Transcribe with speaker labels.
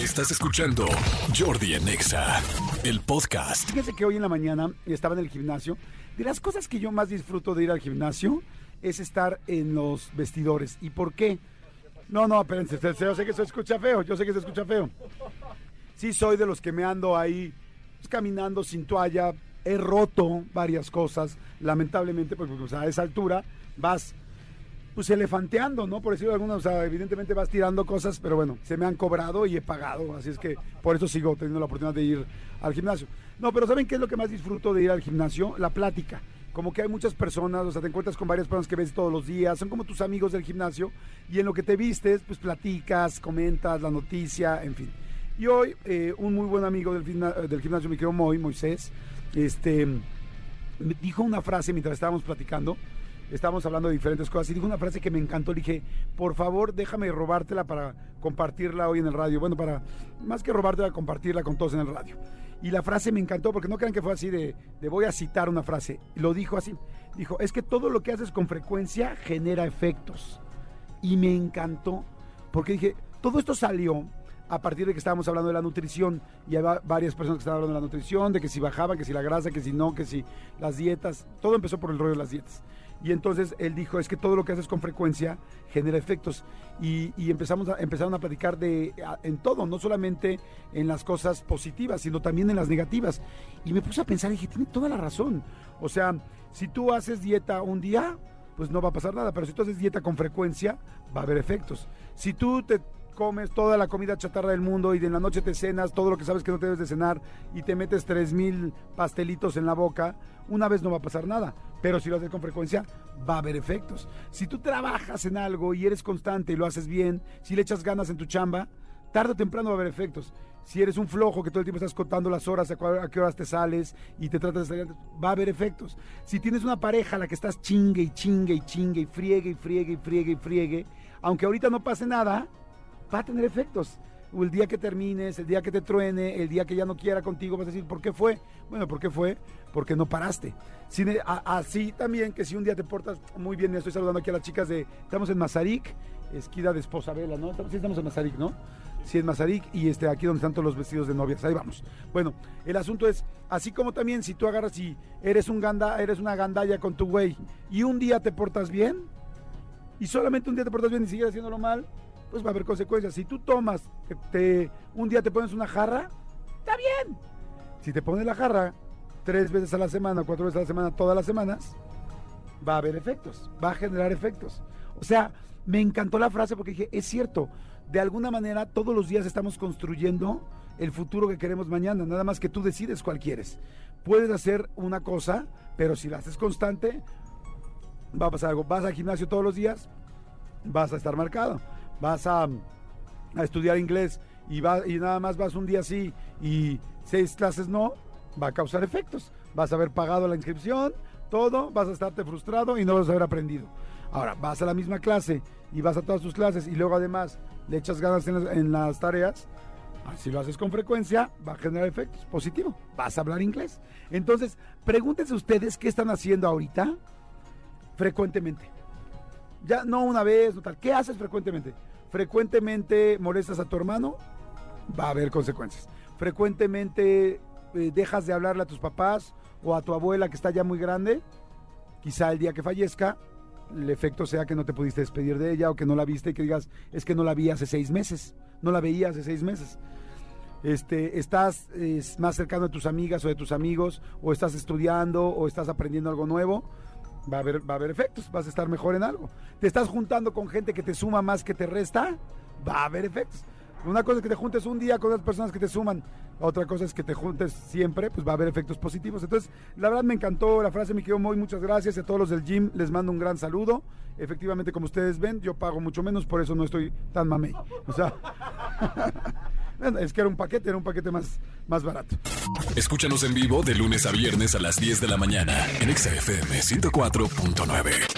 Speaker 1: Estás escuchando Jordi Anexa, el podcast.
Speaker 2: Fíjense que hoy en la mañana estaba en el gimnasio. De las cosas que yo más disfruto de ir al gimnasio es estar en los vestidores. ¿Y por qué? No, no, espérense, yo sé que se escucha feo, yo sé que se escucha feo. Sí, soy de los que me ando ahí pues, caminando sin toalla. He roto varias cosas, lamentablemente, porque pues, a esa altura vas pues elefanteando, ¿no? Por decirlo de alguna, o sea, evidentemente vas tirando cosas, pero bueno, se me han cobrado y he pagado, así es que por eso sigo teniendo la oportunidad de ir al gimnasio. No, pero ¿saben qué es lo que más disfruto de ir al gimnasio? La plática. Como que hay muchas personas, o sea, te encuentras con varias personas que ves todos los días, son como tus amigos del gimnasio, y en lo que te vistes, pues platicas, comentas la noticia, en fin. Y hoy, eh, un muy buen amigo del, gimnasio, mi querido Moy, Moisés, este, dijo una frase mientras estábamos platicando, estábamos hablando de diferentes cosas y dijo una frase que me encantó. Le dije, por favor, déjame robártela para compartirla hoy en el radio. Bueno, para más que robártela, compartirla con todos en el radio. Y la frase me encantó porque no crean que fue así de, de voy a citar una frase. Lo dijo así. Dijo, es que todo lo que haces con frecuencia genera efectos. Y me encantó porque dije, todo esto salió a partir de que estábamos hablando de la nutrición y hay varias personas que estaban hablando de la nutrición, de que si bajaban, que si la grasa, que si no, que si las dietas, todo empezó por el rollo de las dietas. Y entonces él dijo, es que todo lo que haces con frecuencia genera efectos. Y, empezamos a, empezaron a platicar de, en todo, no solamente en las cosas positivas, sino también en las negativas. Y me puse a pensar dije, tiene toda la razón. O sea, si tú haces dieta un día, pues no va a pasar nada. Pero si tú haces dieta con frecuencia, va a haber efectos. Si tú te comes toda la comida chatarra del mundo y en la noche te cenas todo lo que sabes que no te debes de cenar y te metes tres mil pastelitos en la boca, una vez no va a pasar nada. Pero si lo haces con frecuencia, va a haber efectos. Si tú trabajas en algo y eres constante y lo haces bien, si le echas ganas en tu chamba, tarde o temprano va a haber efectos. Si eres un flojo que todo el tiempo estás contando las horas, a, qué horas te sales y te tratas de salir va a haber efectos. Si tienes una pareja a la que estás chingue y chingue y chingue y friegue y friegue y friegue y friegue, aunque ahorita no pase nada, va a tener efectos. El día que termines, el día que te truene, el día que ya no quiera contigo, vas a decir, ¿por qué fue? Bueno, ¿por qué fue? Porque no paraste. así también que si un día te portas muy bien, estoy saludando aquí a las chicas de, estamos en Mazarik, esquina de Esposa Vela, ¿no? Sí, estamos en Mazarik, ¿no? Sí, en Mazarik y este, aquí donde están todos los vestidos de novias, ahí vamos. Bueno, el asunto es, así como también si tú agarras y eres un ganda, eres una gandalla con tu güey y un día te portas bien y solamente un día te portas bien y sigues haciéndolo mal, pues va a haber consecuencias. Si tú tomas, te, un día te pones una jarra, está bien. Si te pones la jarra tres veces a la semana, cuatro veces a la semana, todas las semanas, va a haber efectos, va a generar efectos. O sea, me encantó la frase porque dije, es cierto, de alguna manera todos los días estamos construyendo el futuro que queremos mañana, nada más que tú decides cuál quieres. Puedes hacer una cosa, pero si la haces constante, va a pasar algo. Vas al gimnasio todos los días, vas a estar marcado vas a, estudiar inglés y, va, y nada más vas un día así y seis clases no, va a causar efectos. Vas a haber pagado la inscripción, todo, vas a estarte frustrado y no vas a haber aprendido. Ahora, vas a la misma clase y vas a todas tus clases y luego además le echas ganas en las, tareas, si lo haces con frecuencia, va a generar efectos positivos. Vas a hablar inglés. Entonces, pregúntense ustedes qué están haciendo ahorita frecuentemente. Ya no una vez, no tal. ¿Qué haces frecuentemente? Frecuentemente molestas a tu hermano, va a haber consecuencias. Frecuentemente eh, dejas de hablarle a tus papás o a tu abuela que está ya muy grande, quizá el día que fallezca, el efecto sea que no te pudiste despedir de ella o que no la viste y que digas, es que no la vi hace seis meses, no la veía hace seis meses. Este, estás más cercano de tus amigas o de tus amigos, o estás estudiando o estás aprendiendo algo nuevo, va a haber, va a haber efectos, vas a estar mejor en algo. Te estás juntando con gente que te suma más que te resta, va a haber efectos. Una cosa es que te juntes un día con las personas que te suman, otra cosa es que te juntes siempre, pues va a haber efectos positivos. Entonces, la verdad me encantó la frase, me quedó muy, muchas gracias a todos los del gym, les mando un gran saludo. Efectivamente, como ustedes ven, yo pago mucho menos, por eso no estoy tan mamey. O sea, es que era un paquete, era un paquete más, más barato.
Speaker 1: Escúchanos en vivo de lunes a viernes a las 10 de la mañana en XFM 104.9.